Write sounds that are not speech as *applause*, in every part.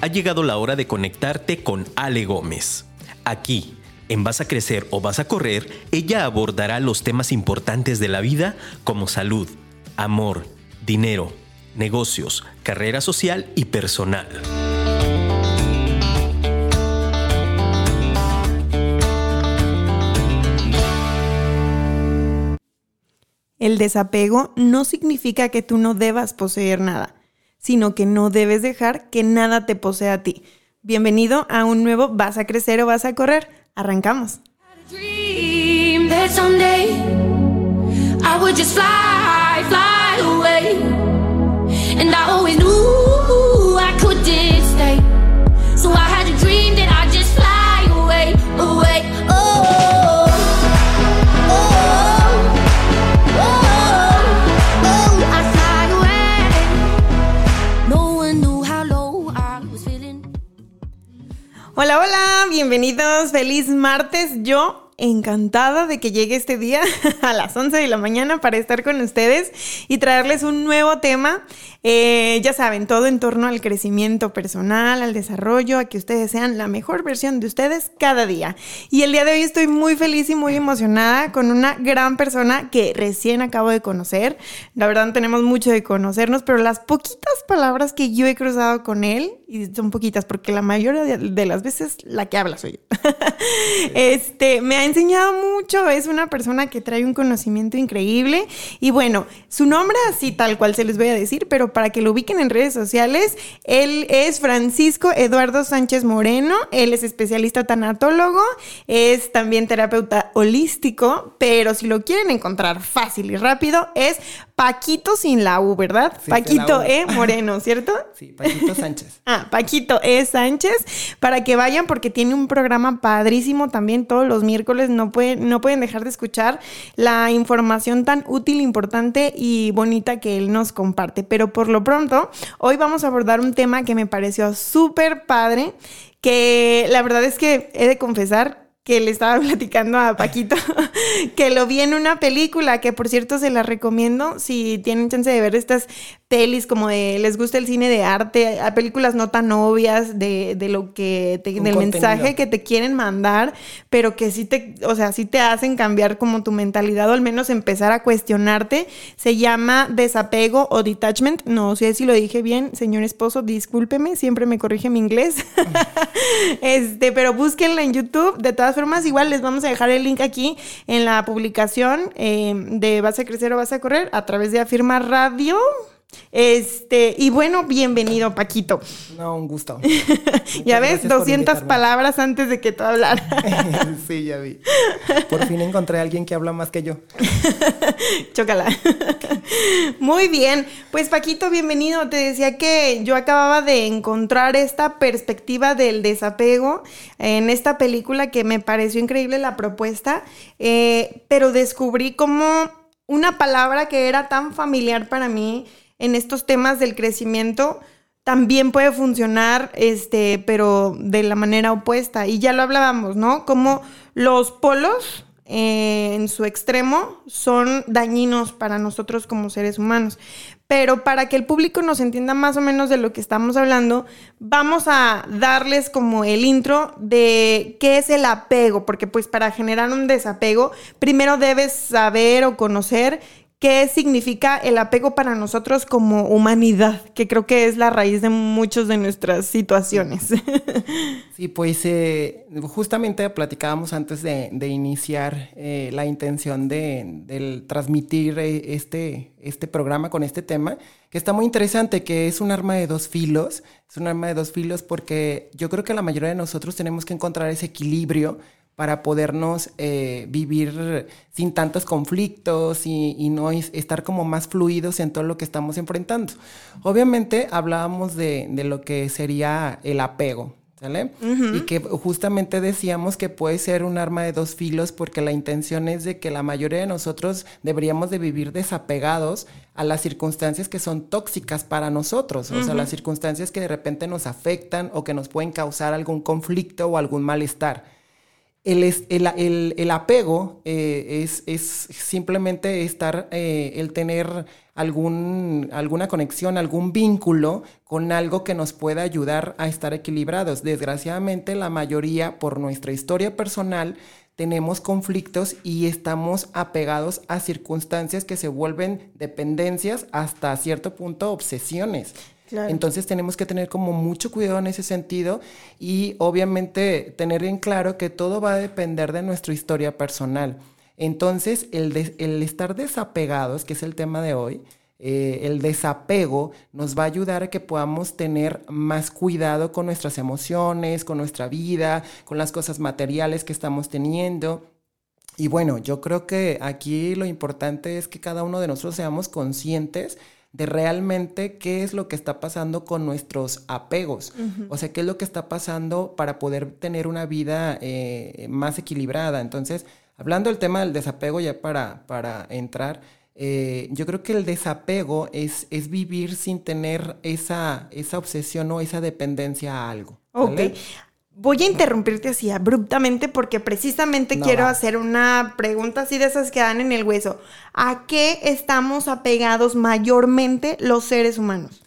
ha llegado la hora de conectarte con Ale Gómez. Aquí, en Vas a Crecer o Vas a Correr, ella abordará los temas importantes de la vida como salud, amor, dinero, negocios, carrera social y personal. El desapego no significa que tú no debas poseer nada, sino que no debes dejar que nada te posea a ti. Bienvenido a un nuevo Vas a crecer o vas a correr. Arrancamos. Hola, hola, bienvenidos, feliz martes. Yo encantada de que llegue este día *laughs* a las 11 de la mañana para estar con ustedes y traerles un nuevo tema. Eh, ya saben, todo en torno al crecimiento personal, al desarrollo, a que ustedes sean la mejor versión de ustedes cada día. Y el día de hoy estoy muy feliz y muy emocionada con una gran persona que recién acabo de conocer. La verdad tenemos mucho de conocernos, pero las poquitas palabras que yo he cruzado con él, y son poquitas porque la mayoría de las veces la que habla soy yo, *laughs* este, me ha enseñado mucho, es una persona que trae un conocimiento increíble y bueno, su nombre así tal cual se les voy a decir, pero para que lo ubiquen en redes sociales, él es Francisco Eduardo Sánchez Moreno, él es especialista tanatólogo, es también terapeuta holístico, pero si lo quieren encontrar fácil y rápido es Paquito sin la U, ¿verdad? Paquito E. Moreno, ¿cierto? *laughs* Sí, Paquito Sánchez. *laughs* ah, Paquito E. Sánchez, para que vayan porque tiene un programa padrísimo también todos los miércoles, no pueden, no pueden dejar de escuchar la información tan útil, importante y bonita que él nos comparte. Pero por lo pronto, hoy vamos a abordar un tema que me pareció súper padre, que la verdad es que he de confesar que le estaba *laughs* platicando a Paquito, *laughs* que lo vi en una película, que por cierto se la recomiendo si tienen chance de ver estas pelis como de les gusta el cine de arte, a películas no tan obvias de, de lo que te, del mensaje que te quieren mandar, pero que sí te, o sea, sí te hacen cambiar como tu mentalidad o al menos empezar a cuestionarte. Se llama desapego o detachment. No sé si lo dije bien, señor esposo, discúlpeme, siempre me corrige mi inglés. *laughs* este, pero búsquenla en YouTube. De todas formas, igual les vamos a dejar el link aquí en la publicación eh, de Vas a crecer o vas a correr a través de Afirma Radio. Este, y bueno, bienvenido, Paquito. No, un gusto. *laughs* ya ves, 200 palabras antes de que tú hablaras. *laughs* sí, ya vi. Por fin encontré a alguien que habla más que yo. *laughs* Chócala. Muy bien. Pues, Paquito, bienvenido. Te decía que yo acababa de encontrar esta perspectiva del desapego en esta película que me pareció increíble la propuesta, eh, pero descubrí como una palabra que era tan familiar para mí en estos temas del crecimiento también puede funcionar, este, pero de la manera opuesta. Y ya lo hablábamos, ¿no? Como los polos eh, en su extremo son dañinos para nosotros como seres humanos. Pero para que el público nos entienda más o menos de lo que estamos hablando, vamos a darles como el intro de qué es el apego, porque pues para generar un desapego, primero debes saber o conocer qué significa el apego para nosotros como humanidad, que creo que es la raíz de muchas de nuestras situaciones. Sí, pues eh, justamente platicábamos antes de, iniciar eh, la intención de, transmitir eh, este, este programa con este tema, que está muy interesante, que es un arma de dos filos, es un arma de dos filos porque yo creo que la mayoría de nosotros tenemos que encontrar ese equilibrio para podernos eh, vivir sin tantos conflictos y, no estar como más fluidos en todo lo que estamos enfrentando. Obviamente hablábamos de, lo que sería el apego, ¿Sale? Y que justamente decíamos que puede ser un arma de dos filos porque la intención es de que la mayoría de nosotros deberíamos de vivir desapegados a las circunstancias que son tóxicas para nosotros, o sea, las circunstancias que de repente nos afectan o que nos pueden causar algún conflicto o algún malestar. El, el, el, apego eh, es, es, simplemente estar, eh, el tener algún, alguna conexión, algún vínculo con algo que nos pueda ayudar a estar equilibrados. Desgraciadamente, la mayoría, por nuestra historia personal, tenemos conflictos y estamos apegados a circunstancias que se vuelven dependencias hasta cierto punto obsesiones. Entonces tenemos que tener como mucho cuidado en ese sentido y obviamente tener en claro que todo va a depender de nuestra historia personal. Entonces el, el estar desapegados, que es el tema de hoy, eh, el desapego nos va a ayudar a que podamos tener más cuidado con nuestras emociones, con nuestra vida, con las cosas materiales que estamos teniendo. Y bueno, yo creo que aquí lo importante es que cada uno de nosotros seamos conscientes de realmente qué es lo que está pasando con nuestros apegos. O sea, qué es lo que está pasando para poder tener una vida eh, más equilibrada. Entonces, hablando del tema del desapego, ya para, para entrar, eh, yo creo que el desapego es, es vivir sin tener esa, esa obsesión o esa dependencia a algo. Ok. Voy a interrumpirte así abruptamente porque precisamente quiero hacer una pregunta así de esas que dan en el hueso. ¿A qué estamos apegados mayormente los seres humanos?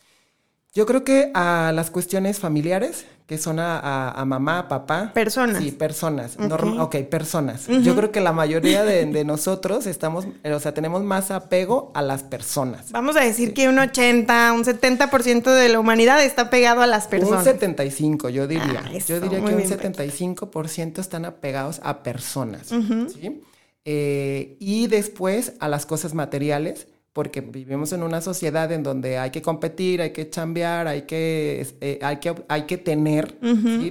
Yo creo que a las cuestiones familiares, que son a, mamá, papá. Personas. Sí, personas. ok, personas. Yo creo que la mayoría de, nosotros estamos, o sea, tenemos más apego a las personas. Vamos a decir que un 80, un 70% de la humanidad está pegado a las personas. Un 75, yo diría. Ah, yo diría que un 75% están apegados a personas. ¿sí? Eh, y después a las cosas materiales porque vivimos en una sociedad en donde hay que competir, hay que chambear, hay que, eh, hay que, hay que tener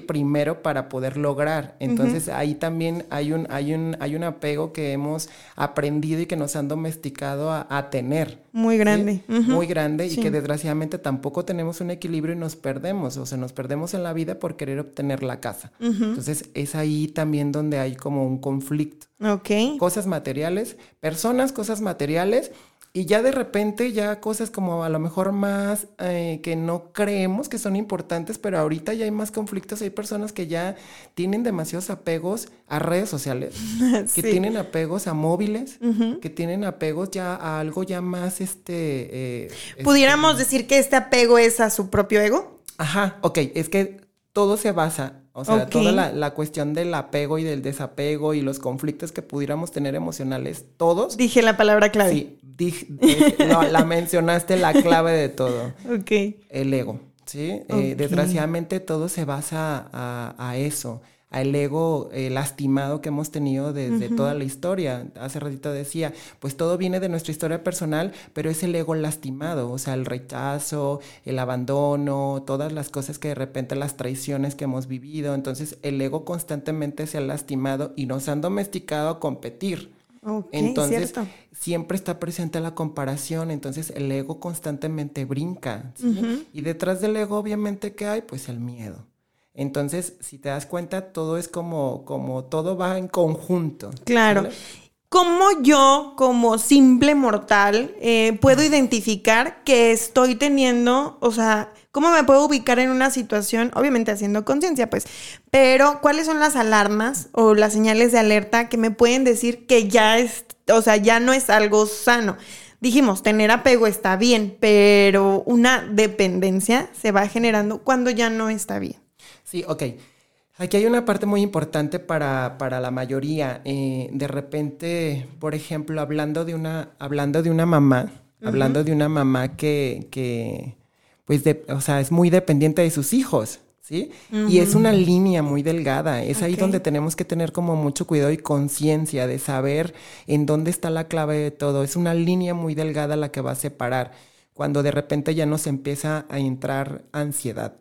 primero para poder lograr. Entonces ahí también hay un, hay, un, hay un apego que hemos aprendido y que nos han domesticado a, tener. Muy grande. Muy grande y que desgraciadamente tampoco tenemos un equilibrio y nos perdemos, o sea, nos perdemos en la vida por querer obtener la casa. Entonces es ahí también donde hay como un conflicto. Ok. Cosas materiales, personas, cosas materiales y ya de repente ya cosas como a lo mejor más eh, que no creemos que son importantes, pero ahorita ya hay más conflictos, hay personas que ya tienen demasiados apegos a redes sociales, *laughs* que tienen apegos a móviles, que tienen apegos ya a algo ya más este... Eh, ¿Pudiéramos este decir que este apego es a su propio ego? Ajá, ok, es que todo se basa o sea, toda la, cuestión del apego y del desapego y los conflictos que pudiéramos tener emocionales, todos. Dije la palabra clave. Sí, dije, no, la mencionaste la clave de todo. Ok. El ego, ¿sí? Eh, desgraciadamente todo se basa a, a eso al ego eh, lastimado que hemos tenido desde toda la historia. Hace ratito decía, pues todo viene de nuestra historia personal, pero es el ego lastimado, o sea, el rechazo, el abandono, todas las cosas que de repente las traiciones que hemos vivido. Entonces, el ego constantemente se ha lastimado y nos han domesticado a competir. entonces, siempre está presente la comparación, entonces el ego constantemente brinca. Y detrás del ego, obviamente, ¿qué hay? Pues el miedo. Entonces, si te das cuenta, todo es como, como todo va en conjunto. Claro. ¿Cómo yo, como simple mortal, eh, puedo identificar que estoy teniendo, o sea, cómo me puedo ubicar en una situación, obviamente haciendo conciencia, pues, pero cuáles son las alarmas o las señales de alerta que me pueden decir que ya es, o sea, ya no es algo sano? Dijimos, tener apego está bien, pero una dependencia se va generando cuando ya no está bien. Sí, ok. Aquí hay una parte muy importante para, la mayoría. Eh, de repente, por ejemplo, hablando de una, hablando de una mamá, hablando de una mamá que, que pues, o sea, es muy dependiente de sus hijos, ¿sí? Y es una línea muy delgada. Es ahí donde tenemos que tener como mucho cuidado y conciencia de saber en dónde está la clave de todo. Es una línea muy delgada la que va a separar cuando de repente ya nos empieza a entrar ansiedad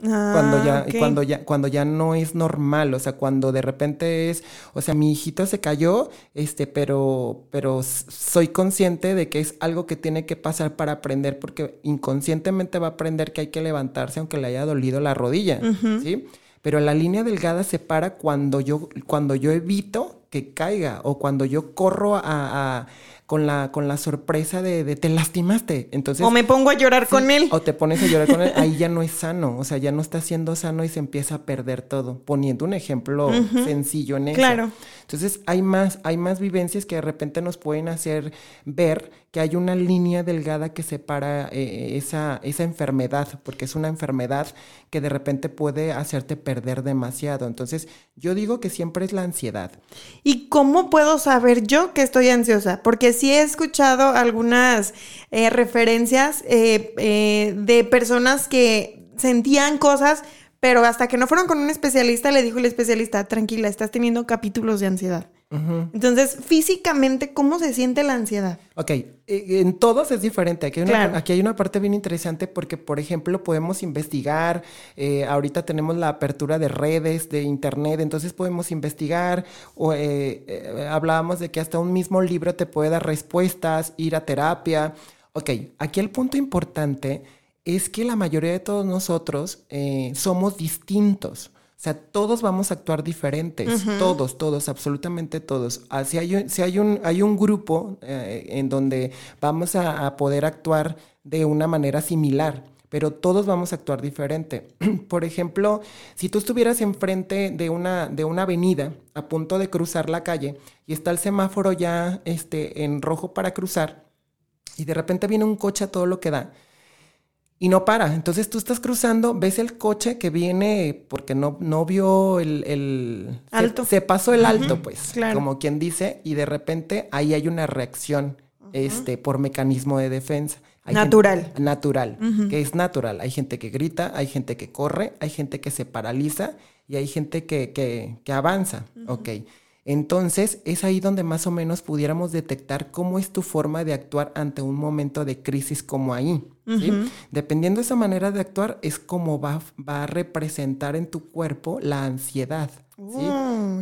cuando ya, ah, cuando ya, cuando ya no es normal, o sea, cuando de repente es, o sea, mi hijito se cayó, este, pero, pero soy consciente de que es algo que tiene que pasar para aprender, porque inconscientemente va a aprender que hay que levantarse aunque le haya dolido la rodilla, ¿sí? Pero la línea delgada se para cuando yo, cuando yo evito que caiga o cuando yo corro a con la, con la sorpresa de, te lastimaste. Entonces, o me pongo a llorar con él. O te pones a llorar con él, ahí ya no es sano, o sea, ya no está siendo sano y se empieza a perder todo. Poniendo un ejemplo sencillo en eso. Claro. Entonces hay más, hay más vivencias que de repente nos pueden hacer ver que hay una línea delgada que separa eh, esa, esa enfermedad, porque es una enfermedad que de repente puede hacerte perder demasiado. Entonces yo digo que siempre es la ansiedad. ¿Y cómo puedo saber yo que estoy ansiosa? Porque sí he escuchado algunas eh, referencias eh, de personas que sentían cosas pero hasta que no fueron con un especialista, le dijo el especialista, tranquila, estás teniendo capítulos de ansiedad. Entonces, físicamente, ¿cómo se siente la ansiedad? Ok, e, en todos es diferente. Aquí hay, una, aquí hay una parte bien interesante porque, por ejemplo, podemos investigar, eh, ahorita tenemos la apertura de redes, de internet, entonces podemos investigar, o, eh, eh, hablábamos de que hasta un mismo libro te puede dar respuestas, ir a terapia. Ok, aquí el punto importante es que la mayoría de todos nosotros eh, somos distintos. O sea, todos vamos a actuar diferentes, todos, todos, absolutamente todos. Ah, si hay, un, hay, un, hay un grupo eh, en donde vamos a, poder actuar de una manera similar, pero todos vamos a actuar diferente. *clears throat* Por ejemplo, si tú estuvieras enfrente de una, de una avenida a punto de cruzar la calle y está el semáforo ya este, en rojo para cruzar y de repente viene un coche a todo lo que da, y no para. Entonces tú estás cruzando, ves el coche que viene porque no, no vio el, alto. Se, pasó el alto, pues, como quien dice, y de repente ahí hay una reacción este, por mecanismo de defensa. natural. natural, que es natural. Hay gente que grita, hay gente que corre, hay gente que se paraliza y hay gente que, que, que avanza. Ok. Entonces, es ahí donde más o menos pudiéramos detectar cómo es tu forma de actuar ante un momento de crisis como ahí. Dependiendo de esa manera de actuar, es como va, va a representar en tu cuerpo la ansiedad.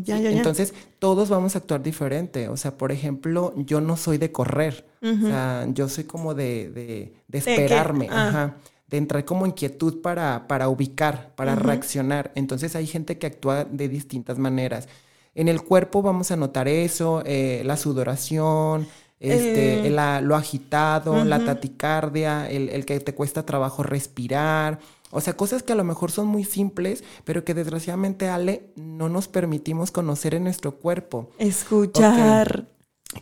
Entonces, todos vamos a actuar diferente. O sea, por ejemplo, yo no soy de correr. O sea, yo soy como de, de, esperarme. Ah. Ajá de entrar como inquietud para, para ubicar, para reaccionar. Entonces hay gente que actúa de distintas maneras. En el cuerpo vamos a notar eso, eh, la sudoración, este, eh. lo agitado, la taticardia, el, el, que te cuesta trabajo respirar. O sea, cosas que a lo mejor son muy simples, pero que desgraciadamente, Ale, no nos permitimos conocer en nuestro cuerpo. Escuchar.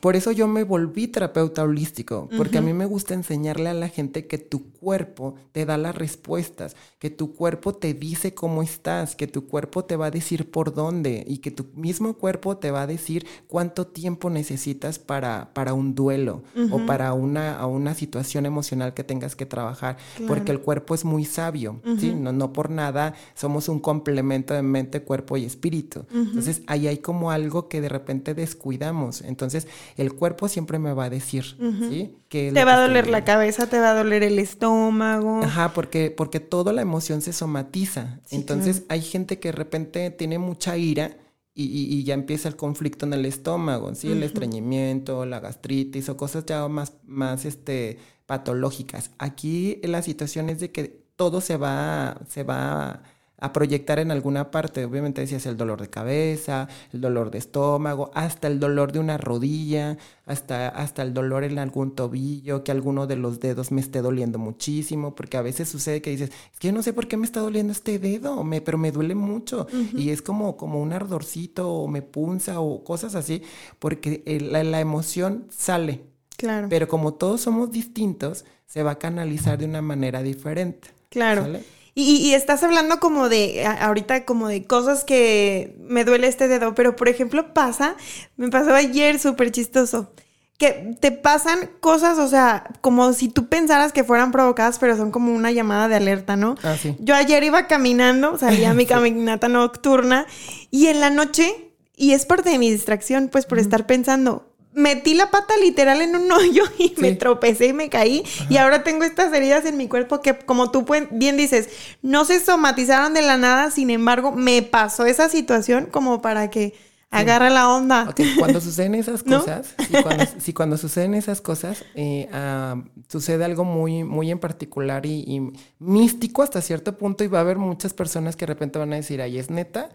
Por eso yo me volví terapeuta holístico, porque a mí me gusta enseñarle a la gente que tu cuerpo te da las respuestas, que tu cuerpo te dice cómo estás, que tu cuerpo te va a decir por dónde y que tu mismo cuerpo te va a decir cuánto tiempo necesitas para, para un duelo o para una, una situación emocional que tengas que trabajar, porque el cuerpo es muy sabio, ¿sí? No, no por nada somos un complemento de mente, cuerpo y espíritu. Entonces ahí hay como algo que de repente descuidamos. Entonces, el cuerpo siempre me va a decir, ¿sí? Que te va a doler la cabeza, te va a doler el estómago. Ajá, porque, porque toda la emoción se somatiza. Entonces hay gente que de repente tiene mucha ira y, ya empieza el conflicto en el estómago, ¿sí? El estreñimiento, la gastritis o cosas ya más, más este, patológicas. Aquí la situación es de que todo se va, se va a proyectar en alguna parte. Obviamente decías el dolor de cabeza, el dolor de estómago, hasta el dolor de una rodilla, hasta, hasta el dolor en algún tobillo, que alguno de los dedos me esté doliendo muchísimo, porque a veces sucede que dices, es que yo no sé por qué me está doliendo este dedo, me, pero me duele mucho. Y es como, como un ardorcito o me punza o cosas así, porque la, emoción sale. Claro. Pero como todos somos distintos, se va a canalizar de una manera diferente. Claro. Y, estás hablando como de, ahorita como de cosas que me duele este dedo, pero por ejemplo pasa, me pasó ayer súper chistoso, que te pasan cosas, o sea, como si tú pensaras que fueran provocadas, pero son como una llamada de alerta, ¿no? Ah, sí. Yo ayer iba caminando, salía a mi *laughs* caminata nocturna y en la noche, y es parte de mi distracción, pues por estar pensando, metí la pata literal en un *laughs* hoyo y me tropecé y me caí. Y ahora tengo estas heridas en mi cuerpo que, como tú bien dices, no se somatizaron de la nada. Sin embargo, me pasó esa situación como para que agarre la onda. Cuando suceden esas *laughs* cosas, si, cuando, suceden esas cosas, eh, sucede algo muy, muy en particular y, místico hasta cierto punto. Y va a haber muchas personas que de repente van a decir, ay, es neta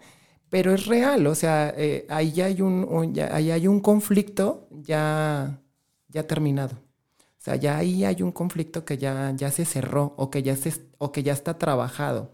pero es real, o sea, eh, ahí, ya hay un, ahí hay un conflicto ya, ya terminado. O sea, ya ahí hay un conflicto que ya, ya se cerró o que ya, se, o que ya está trabajado.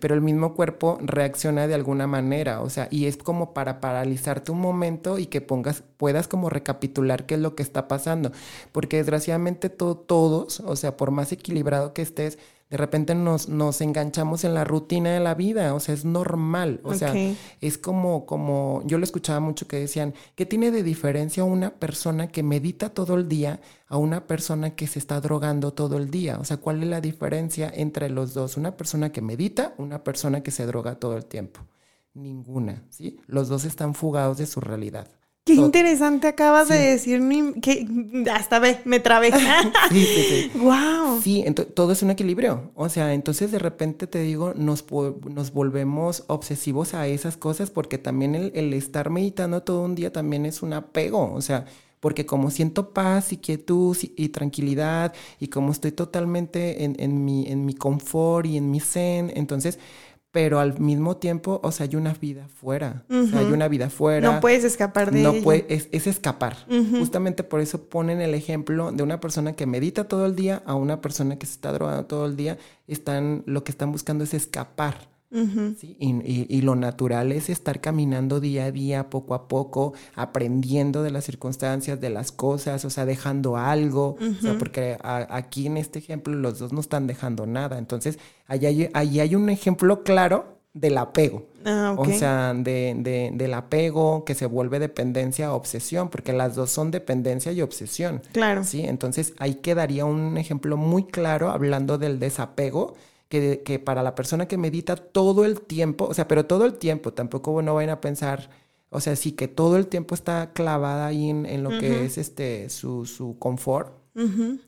Pero el mismo cuerpo reacciona de alguna manera, o sea, y es como para paralizarte un momento y que pongas, puedas como recapitular qué es lo que está pasando, porque desgraciadamente todos, o sea, por más equilibrado que estés, de repente nos, nos enganchamos en la rutina de la vida, o sea, es normal, o sea, es como, como, yo lo escuchaba mucho que decían, ¿qué tiene de diferencia una persona que medita todo el día a una persona que se está drogando todo el día? O sea, ¿cuál es la diferencia entre los dos? Una persona que medita, una persona que se droga todo el tiempo. Ninguna, ¿sí? Los dos están fugados de su realidad. Qué interesante acabas de decir, que hasta ve, me trabé. *laughs* sí, sí, sí. *laughs* Wow. Sí, todo es un equilibrio. O sea, entonces de repente te digo, nos, nos volvemos obsesivos a esas cosas porque también el, estar meditando todo un día también es un apego. O sea, porque como siento paz y quietud y, tranquilidad y como estoy totalmente en, en, mi, en mi confort y en mi zen, entonces pero al mismo tiempo, o sea, hay una vida fuera. o sea, hay una vida fuera. No puedes escapar de no Puede, es, escapar. Justamente por eso ponen el ejemplo de una persona que medita todo el día a una persona que se está drogando todo el día. Están, lo que están buscando es escapar. ¿Sí? y, lo natural es estar caminando día a día, poco a poco, aprendiendo de las circunstancias, de las cosas, o sea, dejando algo, o sea, porque aquí en este ejemplo los dos no están dejando nada. Entonces, ahí hay, hay un ejemplo claro del apego. Ah, o sea, de, del apego que se vuelve dependencia a obsesión, porque las dos son dependencia y obsesión. Claro. Sí, entonces ahí quedaría un ejemplo muy claro hablando del desapego que, para la persona que medita todo el tiempo, o sea, pero todo el tiempo, tampoco no vayan a pensar, o sea, sí que todo el tiempo está clavada ahí en, lo que es este su, su confort,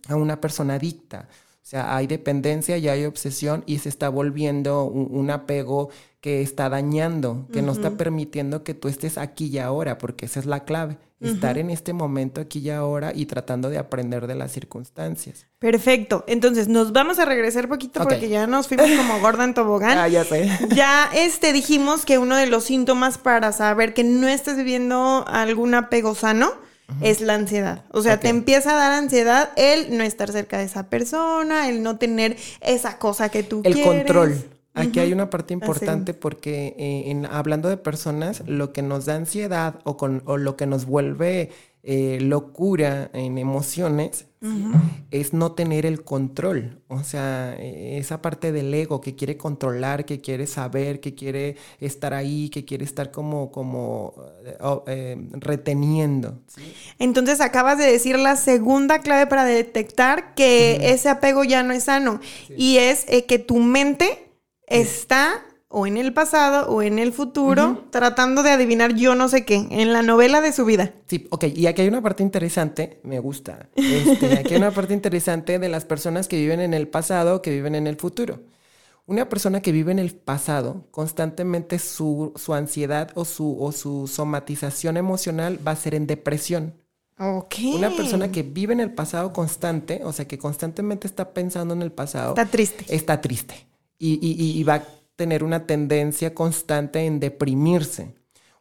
a una persona adicta. O sea, hay dependencia y hay obsesión y se está volviendo un, apego que está dañando, que no está permitiendo que tú estés aquí y ahora, porque esa es la clave estar en este momento aquí y ahora y tratando de aprender de las circunstancias. Perfecto. Entonces, nos vamos a regresar poquito porque ya nos fuimos como *laughs* gorda en tobogán. ah, ya sé. Ya este dijimos que uno de los síntomas para saber que no estás viviendo algún apego sano es la ansiedad. O sea, te empieza a dar ansiedad el no estar cerca de esa persona, el no tener esa cosa que tú quieres. El control. Aquí hay una parte importante porque eh, en, hablando de personas, lo que nos da ansiedad o, con, o lo que nos vuelve eh, locura en emociones es no tener el control. O sea, e, esa parte del ego que quiere controlar, que quiere saber, que quiere estar ahí, que quiere estar como, como eh, reteniendo. Entonces acabas de decir la segunda clave para detectar que ese apego ya no es sano y es que tu mente está o en el pasado o en el futuro tratando de adivinar yo no sé qué, en la novela de su vida. Sí, ok, y aquí hay una parte interesante, me gusta, este, aquí hay una parte interesante de las personas que viven en el pasado, que viven en el futuro. Una persona que vive en el pasado, constantemente su, su ansiedad o su, o su somatización emocional va a ser en depresión. Ok. Una persona que vive en el pasado constante, o sea, que constantemente está pensando en el pasado. Está triste. Está triste y, va a tener una tendencia constante en deprimirse.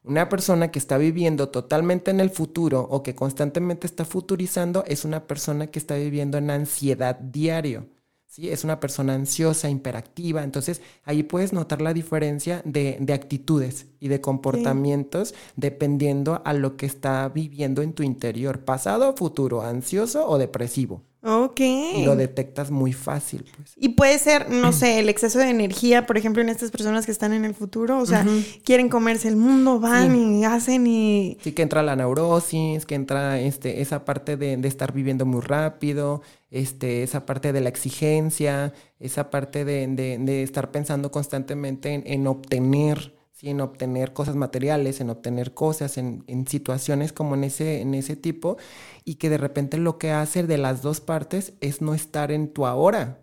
Una persona que está viviendo totalmente en el futuro o que constantemente está futurizando es una persona que está viviendo en ansiedad diario. ¿sí? Es una persona ansiosa, hiperactiva. Entonces ahí puedes notar la diferencia de, actitudes y de comportamientos dependiendo a lo que está viviendo en tu interior, pasado futuro, ansioso o depresivo. Ok. Y lo detectas muy fácil. Pues. Y puede ser, no sé, el exceso de energía, por ejemplo, en estas personas que están en el futuro, o sea, quieren comerse el mundo, van y hacen y... Sí, que entra la neurosis, que entra este, esa parte de, estar viviendo muy rápido, este, esa parte de la exigencia, esa parte de, estar pensando constantemente en obtener en obtener cosas materiales, en obtener cosas, en, situaciones como en ese, en ese tipo, y que de repente lo que hace de las dos partes es no estar en tu ahora.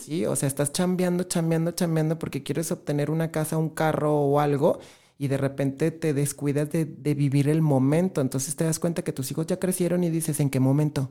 Sí, o sea, estás chambeando, chambeando, chambeando porque quieres obtener una casa, un carro o algo, y de repente te descuidas de, de vivir el momento. Entonces te das cuenta que tus hijos ya crecieron y dices, ¿en qué momento?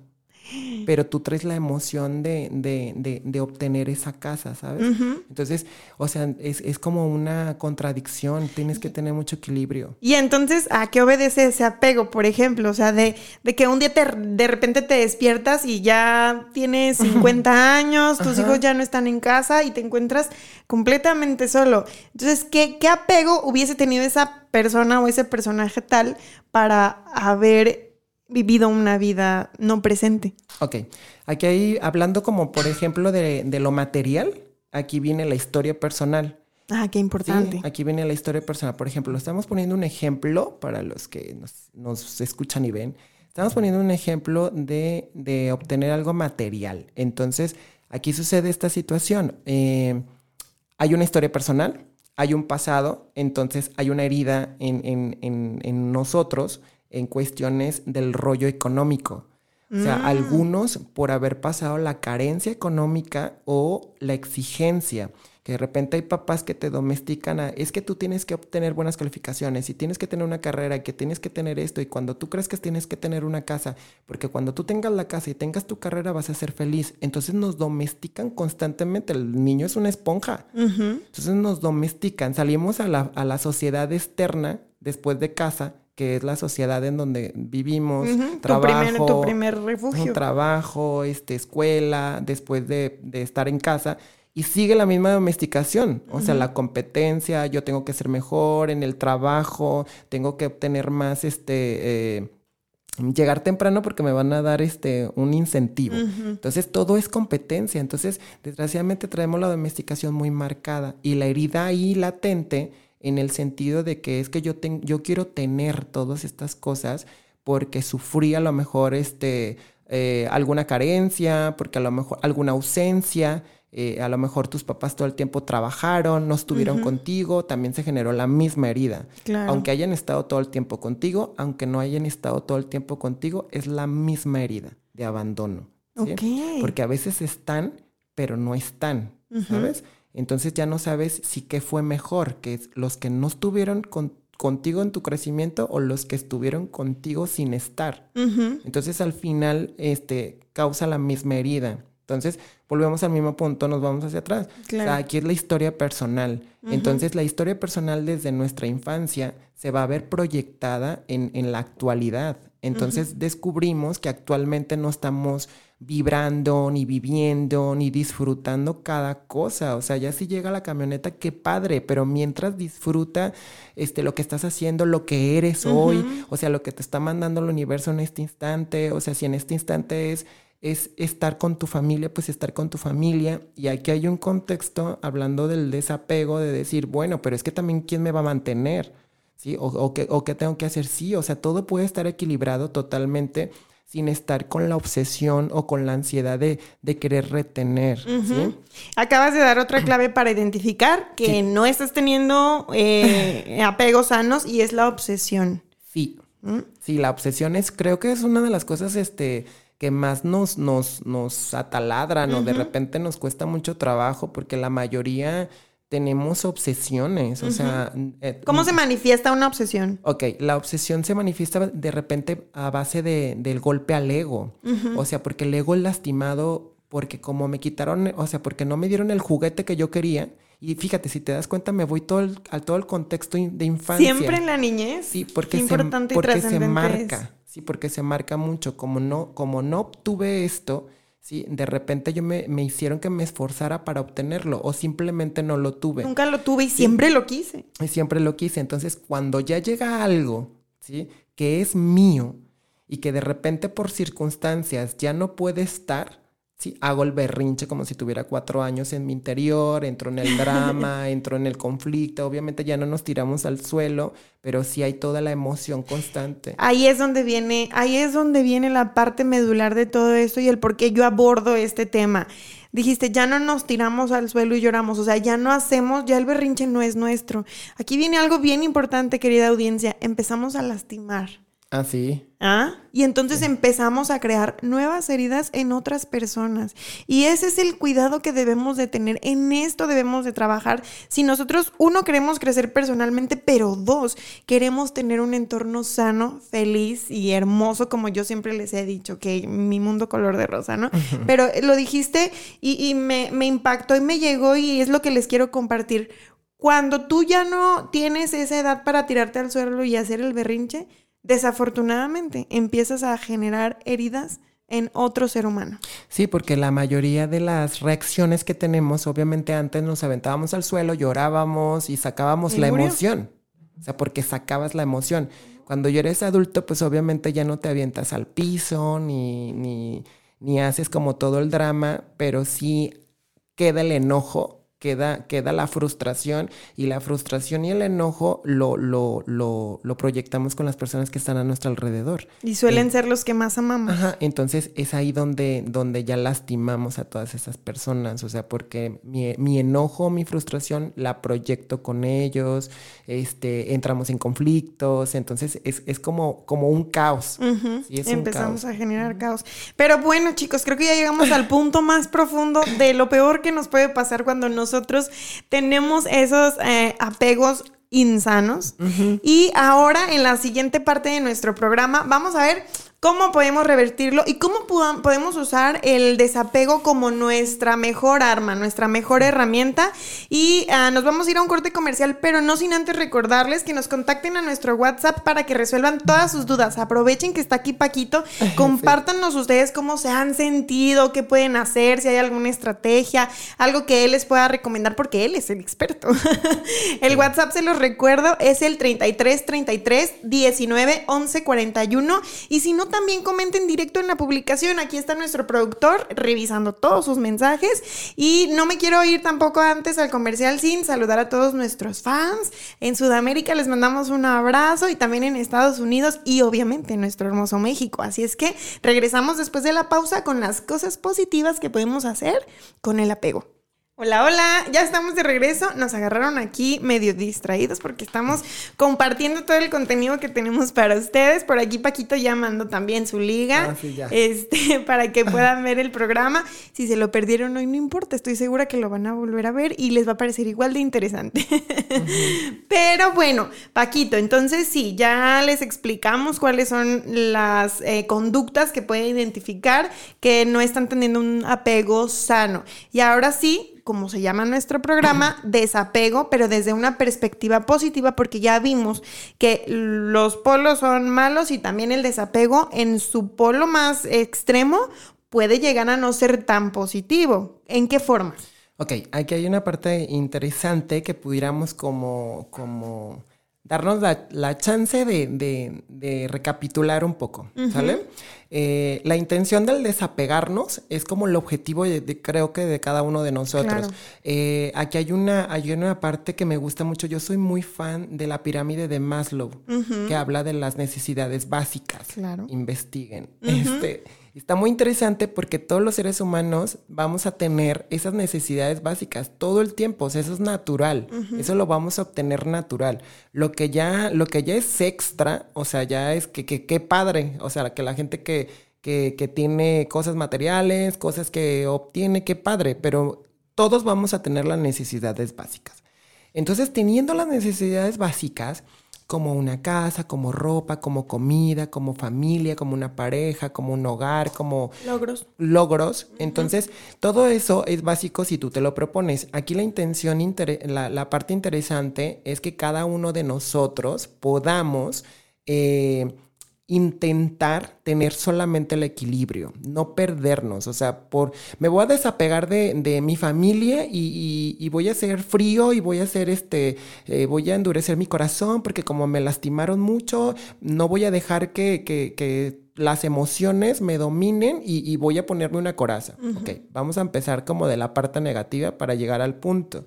Pero tú traes la emoción de, de, de, de obtener esa casa, ¿sabes? Entonces, o sea, es, es, como una contradicción, tienes que tener mucho equilibrio. Y entonces, ¿a qué obedece ese apego, por ejemplo? O sea, de, de que un día te, de repente te despiertas y ya tienes *laughs* 50 años, tus hijos ya no están en casa y te encuentras completamente solo. Entonces, ¿qué, ¿qué apego hubiese tenido esa persona o ese personaje tal para haber vivido una vida no presente. Ok, aquí hay, hablando como por ejemplo de, lo material, aquí viene la historia personal. Ah, qué importante. aquí viene la historia personal. Por ejemplo, estamos poniendo un ejemplo para los que nos, escuchan y ven. Estamos poniendo un ejemplo de, de, obtener algo material. Entonces, aquí sucede esta situación. Eh, hay una historia personal, hay un pasado, entonces hay una herida en, en, en, en nosotros en cuestiones del rollo económico. O sea, mm. algunos por haber pasado la carencia económica o la exigencia. Que de repente hay papás que te domestican a, es que tú tienes que obtener buenas calificaciones y tienes que tener una carrera y que tienes que tener esto y cuando tú crees que tienes que tener una casa, porque cuando tú tengas la casa y tengas tu carrera vas a ser feliz. Entonces nos domestican constantemente, el niño es una esponja. Entonces nos domestican, salimos a la, a la sociedad externa después de casa que es la sociedad en donde vivimos, trabajo, tu primer, refugio. trabajo, este, escuela, después de, estar en casa, y sigue la misma domesticación, o sea, la competencia, yo tengo que ser mejor en el trabajo, tengo que obtener más, este, eh, llegar temprano porque me van a dar este un incentivo. Entonces todo es competencia. Entonces, desgraciadamente traemos la domesticación muy marcada y la herida ahí latente en el sentido de que es que yo, yo quiero tener todas estas cosas porque sufrí a lo mejor este, eh, alguna carencia, porque a lo mejor alguna ausencia, eh, a lo mejor tus papás todo el tiempo trabajaron, no estuvieron contigo, también se generó la misma herida. Aunque hayan estado todo el tiempo contigo, aunque no hayan estado todo el tiempo contigo, es la misma herida de abandono. Porque a veces están, pero no están, ¿sabes? Entonces ya no sabes si qué fue mejor, que los que no estuvieron contigo en tu crecimiento o los que estuvieron contigo sin estar. Entonces al final este, causa la misma herida. Entonces, volvemos al mismo punto, nos vamos hacia atrás. aquí es la historia personal. Entonces, la historia personal desde nuestra infancia se va a ver proyectada en, en la actualidad. Entonces, descubrimos que actualmente no estamos vibrando, ni viviendo, ni disfrutando cada cosa. O sea, ya si llega la camioneta, qué padre, pero mientras disfruta este, lo que estás haciendo, lo que eres hoy, o sea, lo que te está mandando el universo en este instante, o sea, si en este instante es es estar con tu familia, pues estar con tu familia. Y aquí hay un contexto hablando del desapego, de decir, bueno, pero es que también quién me va a mantener, ¿sí? O, o, qué, o qué tengo que hacer, sí, o sea, todo puede estar equilibrado totalmente sin estar con la obsesión o con la ansiedad de, querer retener. Acabas de dar otra clave para identificar que no estás teniendo eh, *laughs* apegos sanos y es la obsesión. Sí. ¿Mm? Sí, la obsesión es, creo que es una de las cosas este, que más nos, nos, nos ataladran o de repente nos cuesta mucho trabajo porque la mayoría tenemos obsesiones, o sea... Eh, ¿Cómo se manifiesta una obsesión? Ok, la obsesión se manifiesta de repente a base de, del golpe al ego, o sea, porque el ego es lastimado porque como me quitaron, o sea, porque no me dieron el juguete que yo quería, y fíjate, si te das cuenta, me voy todo el, a todo el contexto de infancia. Siempre en la niñez. Sí, porque, se, porque se marca, sí, porque se marca mucho, como no, como no obtuve esto, ¿sí? De repente yo me, me, hicieron que me esforzara para obtenerlo o simplemente no lo tuve. Nunca lo tuve y siempre lo quise. Y siempre lo quise. Entonces, cuando ya llega algo, ¿sí? Que es mío y que de repente por circunstancias ya no puede estar, Sí, hago el berrinche como si tuviera cuatro años en mi interior, entro en el *laughs* drama, entro en el conflicto. Obviamente ya no nos tiramos al suelo, pero sí hay toda la emoción constante. Ahí es donde viene, ahí es donde viene la parte medular de todo esto y el por qué yo abordo este tema. Dijiste, ya no nos tiramos al suelo y lloramos, o sea, ya no hacemos, ya el berrinche no es nuestro. Aquí viene algo bien importante, querida audiencia, empezamos a lastimar. Así. ¿Ah? Y entonces empezamos a crear nuevas heridas en otras personas. Y ese es el cuidado que debemos de tener. En esto debemos de trabajar. Si nosotros, uno, queremos crecer personalmente, pero dos, queremos tener un entorno sano, feliz y hermoso, como yo siempre les he dicho, que mi mundo color de rosa, ¿no? Pero lo dijiste y, me, me impactó y me llegó y es lo que les quiero compartir. Cuando tú ya no tienes esa edad para tirarte al suelo y hacer el berrinche, desafortunadamente empiezas a generar heridas en otro ser humano. Sí, porque la mayoría de las reacciones que tenemos, obviamente antes nos aventábamos al suelo, llorábamos y sacábamos la emoción. O sea, porque sacabas la emoción. Cuando ya eres adulto, pues obviamente ya no te avientas al piso ni, ni, ni haces como todo el drama, pero sí queda el enojo queda, queda la frustración y la frustración y el enojo lo, lo, lo, lo proyectamos con las personas que están a nuestro alrededor. Y suelen ser los que más amamos. Ajá, entonces es ahí donde, donde ya lastimamos a todas esas personas, o sea, porque mi, mi enojo, mi frustración la proyecto con ellos, este, entramos en conflictos, entonces es, es como, como un caos. Empezamos a generar caos. Pero bueno, chicos, creo que ya llegamos al punto más profundo de lo peor que nos puede pasar cuando nos nosotros tenemos esos eh, apegos insanos. Y ahora en la siguiente parte de nuestro programa vamos a ver cómo podemos revertirlo y cómo podemos usar el desapego como nuestra mejor arma, nuestra mejor herramienta. Y ah, nos vamos a ir a un corte comercial, pero no sin antes recordarles que nos contacten a nuestro WhatsApp para que resuelvan todas sus dudas. Aprovechen que está aquí Paquito, compártanos ustedes cómo se han sentido, qué pueden hacer, si hay alguna estrategia, algo que él les pueda recomendar, porque él es el experto. *laughs* el WhatsApp, se los recuerdo, es el 33 33 19 11 41. Y si no, también comenten directo en la publicación. Aquí está nuestro productor revisando todos sus mensajes. Y no me quiero ir tampoco antes al comercial sin saludar a todos nuestros fans. En Sudamérica les mandamos un abrazo y también en Estados Unidos y obviamente en nuestro hermoso México. Así es que regresamos después de la pausa con las cosas positivas que podemos hacer con el apego. Hola, hola, ya estamos de regreso. Nos agarraron aquí medio distraídos porque estamos compartiendo todo el contenido que tenemos para ustedes. Por aquí Paquito ya mandó también su liga ah, este, *laughs* para que puedan *laughs* ver el programa. Si se lo perdieron hoy, no importa, estoy segura que lo van a volver a ver y les va a parecer igual de interesante. *laughs* Pero bueno, Paquito, entonces sí, ya les explicamos cuáles son las eh, conductas que pueden identificar que no están teniendo un apego sano. Y ahora sí, como se llama nuestro programa, *clears throat* desapego, pero desde una perspectiva positiva, porque ya vimos que los polos son malos y también el desapego en su polo más extremo puede llegar a no ser tan positivo. ¿En qué forma? Ok, aquí hay una parte interesante que pudiéramos como, como darnos la, chance de, recapitular un poco, ¿sale? Eh, la intención del desapegarnos es como el objetivo, de, creo que de cada uno de nosotros. Eh, aquí hay una, hay una parte que me gusta mucho. Yo soy muy fan de la pirámide de Maslow, que habla de las necesidades básicas. Claro. Investiguen. Este Está muy interesante porque todos los seres humanos vamos a tener esas necesidades básicas todo el tiempo, o sea, eso es natural, eso lo vamos a obtener natural. Lo que ya, lo que ya es extra, o sea, ya es que qué padre, o sea, que la gente que, que, que tiene cosas materiales, cosas que obtiene, qué padre, pero todos vamos a tener las necesidades básicas. Entonces, teniendo las necesidades básicas, como una casa, como ropa, como comida, como familia, como una pareja, como un hogar, como logros. Logros. Entonces, todo eso es básico si tú te lo propones. Aquí la intención, la, la, parte interesante es que cada uno de nosotros podamos eh, intentar tener solamente el equilibrio, no perdernos. O sea, por me voy a desapegar de, mi familia y, voy a ser frío y voy a ser este, eh, voy a endurecer mi corazón porque como me lastimaron mucho, no voy a dejar que, que, las emociones me dominen y, voy a ponerme una coraza. Ok, vamos a empezar como de la parte negativa para llegar al punto.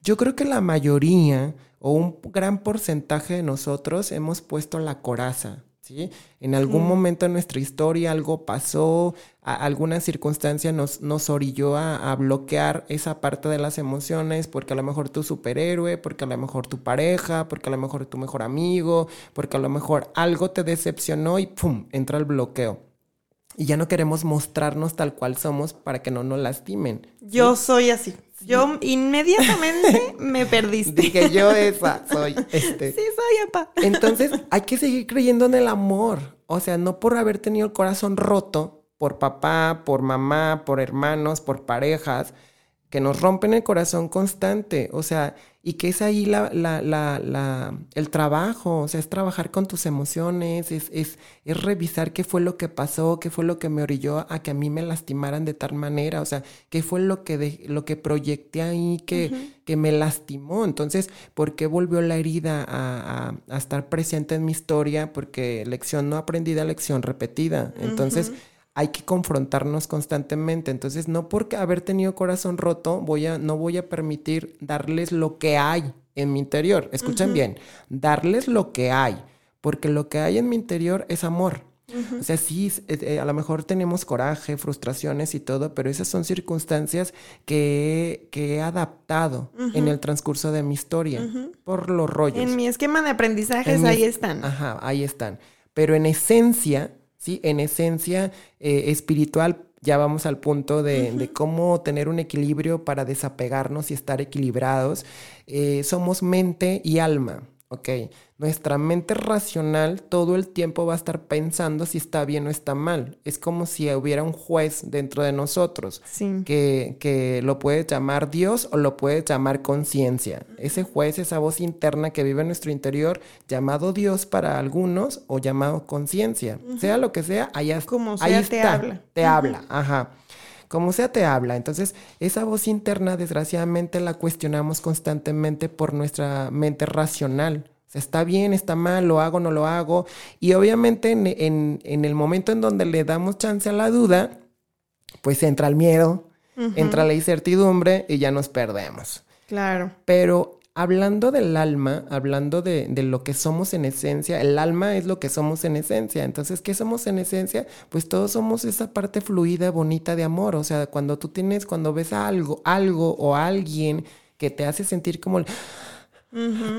Yo creo que la mayoría o un gran porcentaje de nosotros hemos puesto la coraza ¿sí? En algún momento en nuestra historia algo pasó, alguna circunstancia nos, nos orilló a, a, bloquear esa parte de las emociones, porque a lo mejor tu superhéroe, porque a lo mejor tu pareja, porque a lo mejor tu mejor amigo, porque a lo mejor algo te decepcionó y ¡pum! entra el bloqueo. Y ya no queremos mostrarnos tal cual somos para que no nos lastimen. Yo soy así. Yo inmediatamente *laughs* me perdiste. Dije, yo esa soy. Este. Sí, soy, apa. Entonces, hay que seguir creyendo en el amor. O sea, no por haber tenido el corazón roto por papá, por mamá, por hermanos, por parejas, que nos rompen el corazón constante, o sea, y que es ahí la, la, la, el trabajo, o sea, es trabajar con tus emociones, es, es, es, revisar qué fue lo que pasó, qué fue lo que me orilló a que a mí me lastimaran de tal manera, o sea, qué fue lo que, de, lo que proyecté ahí que, que me lastimó, entonces, ¿por qué volvió la herida a, a, a, estar presente en mi historia? Porque lección no aprendida, lección repetida, entonces hay que confrontarnos constantemente. Entonces, no porque haber tenido corazón roto, voy a, no voy a permitir darles lo que hay en mi interior. Escuchen bien, darles lo que hay, porque lo que hay en mi interior es amor. O sea, sí, eh, eh, a lo mejor tenemos coraje, frustraciones y todo, pero esas son circunstancias que, que he adaptado en el transcurso de mi historia por los rollos. En mi esquema de aprendizajes ahí están. Ajá, ahí están. Pero en esencia, ¿sí? En esencia eh, espiritual, ya vamos al punto de, cómo tener un equilibrio para desapegarnos y estar equilibrados. Eh, somos mente y alma. ¿Ok? Nuestra mente racional todo el tiempo va a estar pensando si está bien o está mal. Es como si hubiera un juez dentro de nosotros que, que, lo puede llamar Dios o lo puede llamar conciencia. Ese juez, esa voz interna que vive en nuestro interior, llamado Dios para algunos o llamado conciencia. Sea lo que sea, allá, como ahí te está, habla. Te habla, ajá como sea te habla. Entonces, esa voz interna, desgraciadamente, la cuestionamos constantemente por nuestra mente racional. O sea, está bien, está mal, lo hago, no lo hago. Y obviamente en, el momento en donde le damos chance a la duda, pues entra el miedo, entra la incertidumbre y ya nos perdemos. Claro. Pero hablando del alma, hablando de, lo que somos en esencia, el alma es lo que somos en esencia. Entonces, ¿qué somos en esencia? Pues todos somos esa parte fluida, bonita de amor. O sea, cuando tú tienes, cuando ves a algo, algo o alguien que te hace sentir como...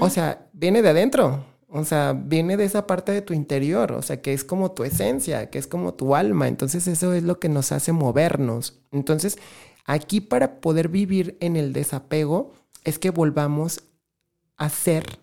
O sea, viene de adentro. O sea, viene de esa parte de tu interior, o sea, que es como tu esencia, que es como tu alma. Entonces eso es lo que nos hace movernos. Entonces, aquí para poder vivir en el desapego, es que volvamos a ser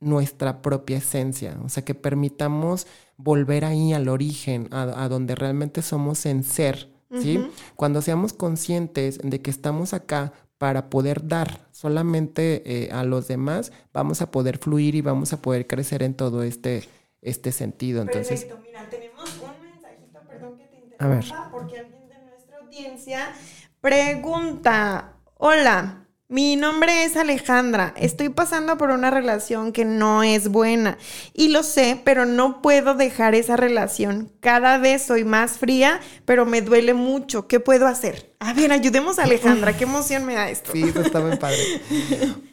nuestra propia esencia, o sea, que permitamos volver ahí al origen, a, donde realmente somos en ser, ¿sí? Cuando seamos conscientes de que estamos acá para poder dar solamente eh, a los demás, vamos a poder fluir y vamos a poder crecer en todo este, este sentido. Entonces, Perfecto, mira, tenemos un mensajito, perdón que te interrumpa, porque alguien de nuestra audiencia pregunta, hola, mi nombre es Alejandra. Estoy pasando por una relación que no es buena. Y lo sé, pero no puedo dejar esa relación. Cada vez soy más fría, pero me duele mucho. ¿Qué puedo hacer? A ver, ayudemos a Alejandra. Qué emoción me da esto. Sí, eso está muy padre.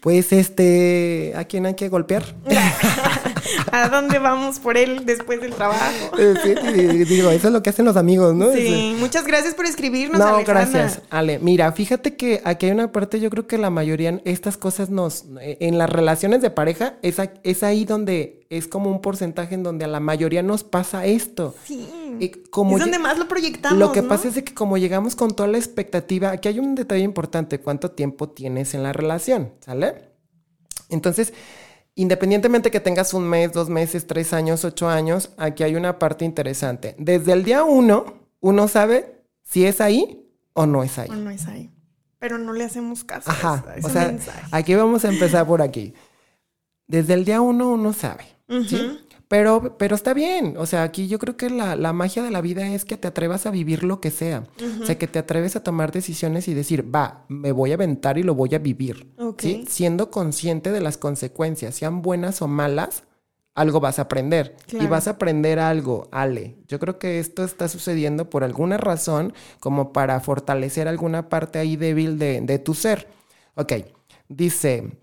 Pues este, ¿a quién hay que golpear? *laughs* ¿A dónde vamos por él después del trabajo? Sí, digo, eso es lo que hacen los amigos, ¿no? Sí, muchas gracias por escribirnos. No, gracias, Ale. Mira, fíjate que aquí hay una parte, yo creo que la mayoría, estas cosas nos, en las relaciones de pareja, es, es ahí donde es como un porcentaje en donde a la mayoría nos pasa esto. Sí. como es donde más lo proyectamos. Lo que pasa es que como llegamos con toda la expectativa, aquí hay un detalle importante, ¿cuánto tiempo tienes en la relación? ¿Sale? Entonces, Independientemente que tengas un mes, dos meses, tres años, ocho años, aquí hay una parte interesante. Desde el día uno, uno sabe si es ahí o no es ahí. O no es ahí. Pero no le hacemos caso. Ajá. o sea, aquí vamos a empezar por aquí. Desde el día uno uno sabe. ¿Sí? Pero, pero está bien. O sea, aquí yo creo que la, la, magia de la vida es que te atrevas a vivir lo que sea. O sea, que te atreves a tomar decisiones y decir, va, me voy a aventar y lo voy a vivir. ¿sí? Siendo consciente de las consecuencias, sean buenas o malas, algo vas a aprender. Y vas a aprender algo, Ale. Yo creo que esto está sucediendo por alguna razón, como para fortalecer alguna parte ahí débil de, de tu ser. Ok, dice,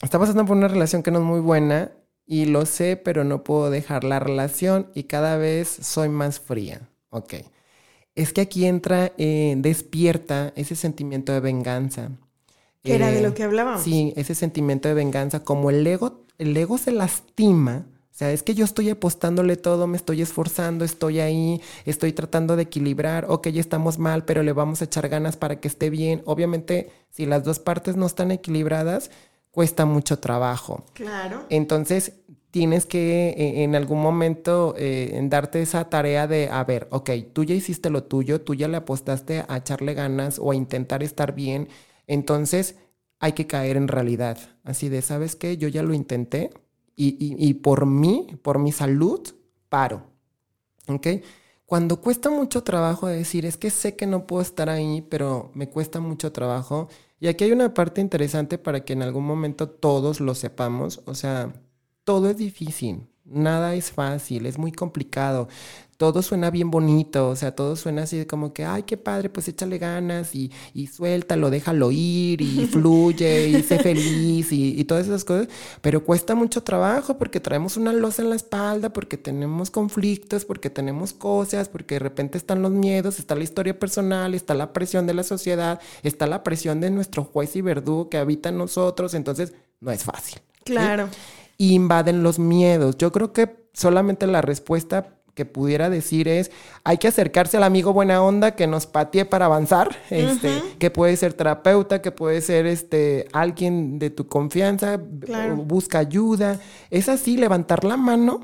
está pasando por una relación que no es muy buena y lo sé, pero no puedo dejar la relación y cada vez soy más fría. Ok. Es que aquí entra, eh, despierta ese sentimiento de venganza. Que era de Eh, lo que hablábamos. Sí, ese sentimiento de venganza, como el ego, el ego se lastima. O sea, es que yo estoy apostándole todo, me estoy esforzando, estoy ahí, estoy tratando de equilibrar, ok, ya estamos mal, pero le vamos a echar ganas para que esté bien. Obviamente, si las dos partes no están equilibradas, cuesta mucho trabajo. Claro. Entonces, tienes que eh, en algún momento eh, en darte esa tarea de, a ver, ok, tú ya hiciste lo tuyo, tú ya le apostaste a echarle ganas o a intentar estar bien, entonces hay que caer en realidad. Así de, ¿sabes qué? Yo ya lo intenté y, y- y por mí, por mi salud, paro. ¿Ok? Cuando cuesta mucho trabajo decir, es que sé que no puedo estar ahí, pero me cuesta mucho trabajo. Y aquí hay una parte interesante para que en algún momento todos lo sepamos. O sea, todo es difícil, nada es fácil, es muy complicado. Todo suena bien bonito, o sea, todo suena así como que, ay, qué padre, pues échale ganas y, y suéltalo, déjalo ir y *laughs* fluye y sé feliz y, y todas esas cosas. Pero cuesta mucho trabajo porque traemos una losa en la espalda, porque tenemos conflictos, porque tenemos cosas, porque de repente están los miedos, está la historia personal, está la presión de la sociedad, está la presión de nuestro juez y verdugo que habita en nosotros, entonces no es fácil. ¿sí? Claro. y invaden los miedos. Yo creo que solamente la respuesta que pudiera decir es, hay que acercarse al amigo buena onda que nos patee para avanzar, este, que puede ser terapeuta, que puede ser este, alguien de tu confianza, Claro. busca ayuda. Es así, levantar la mano.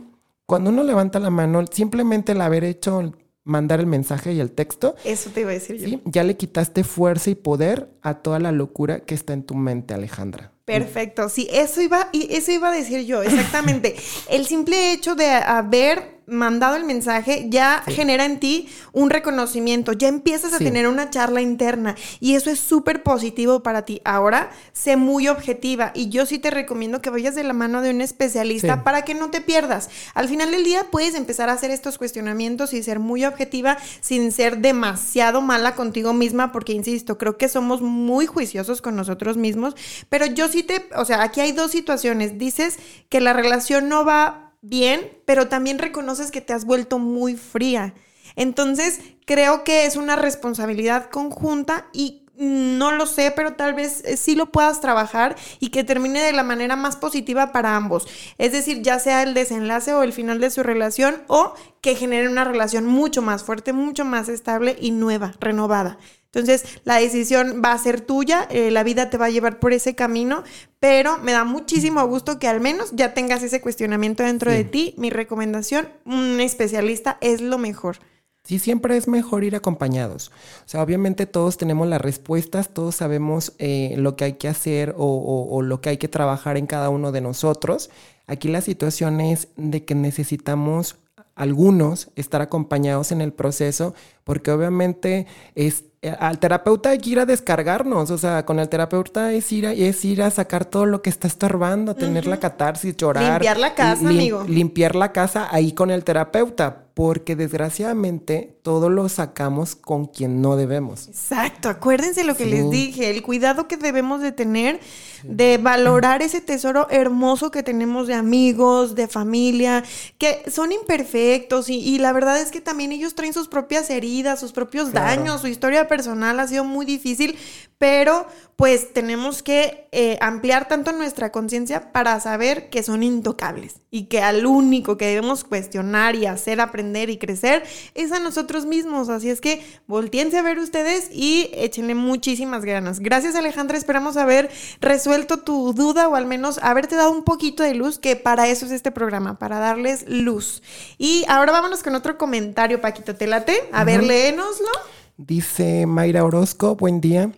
Cuando uno levanta la mano, simplemente el haber hecho, mandar el mensaje y el texto, Eso te iba a decir yo. ¿sí? ya le quitaste fuerza y poder a toda la locura que está en tu mente, Alejandra. Perfecto, sí, eso iba, eso iba a decir yo, exactamente. *laughs* el simple hecho de haber mandado el mensaje ya genera en ti un reconocimiento, ya empiezas a Sí. tener una charla interna y eso es súper positivo para ti. Ahora, sé muy objetiva y yo sí te recomiendo que vayas de la mano de un especialista Sí. para que no te pierdas. Al final del día puedes empezar a hacer estos cuestionamientos y ser muy objetiva sin ser demasiado mala contigo misma, porque insisto, creo que somos muy juiciosos con nosotros mismos, pero yo sí te, o sea, aquí hay dos situaciones. Dices que la relación no va bien, pero también reconoces que te has vuelto muy fría. Entonces, creo que es una responsabilidad conjunta y no lo sé, pero tal vez eh, sí lo puedas trabajar y que termine de la manera más positiva para ambos. Es decir, ya sea el desenlace o el final de su relación o que genere una relación mucho más fuerte, mucho más estable y nueva, renovada. Entonces, la decisión va a ser tuya, eh, la vida te va a llevar por ese camino, pero me da muchísimo gusto que al menos ya tengas ese cuestionamiento dentro Sí. de ti. Mi recomendación, un especialista es lo mejor. Sí, siempre es mejor ir acompañados. O sea, obviamente todos tenemos las respuestas, todos sabemos eh, lo que hay que hacer o, o- o lo que hay que trabajar en cada uno de nosotros. Aquí la situación es de que necesitamos algunos estar acompañados en el proceso, porque obviamente es al terapeuta hay que ir a descargarnos, o sea, con el terapeuta es ir a, es ir a sacar todo lo que está estorbando, tener la catarsis, llorar. Limpiar la casa, lim- amigo. limpiar la casa ahí con el terapeuta, porque desgraciadamente todo lo sacamos con quien no debemos. Exacto, acuérdense lo que Sí. les dije, el cuidado que debemos de tener de valorar ese tesoro hermoso que tenemos de amigos, de familia, que son imperfectos y, y la verdad es que también ellos traen sus propias heridas, sus propios Claro. daños, su historia personal ha sido muy difícil, pero pues tenemos que eh, ampliar tanto nuestra conciencia para saber que son intocables y que al único que debemos cuestionar y hacer aprender y crecer es a nosotros mismos. Así es que volteense a ver ustedes y échenle muchísimas ganas. Gracias Alejandra, esperamos haber resuelto tu duda o al menos haberte dado un poquito de luz, que para eso es este programa, para darles luz. Y ahora vámonos con otro comentario, Paquito, ¿te late? A ver, léenoslo. Dice Mayra Orozco, buen día.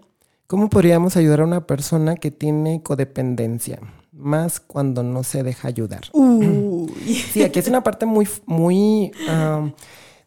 ¿Cómo podríamos ayudar a una persona que tiene codependencia? Más cuando no se deja ayudar. Uy. Sí, aquí es una parte muy, muy... am,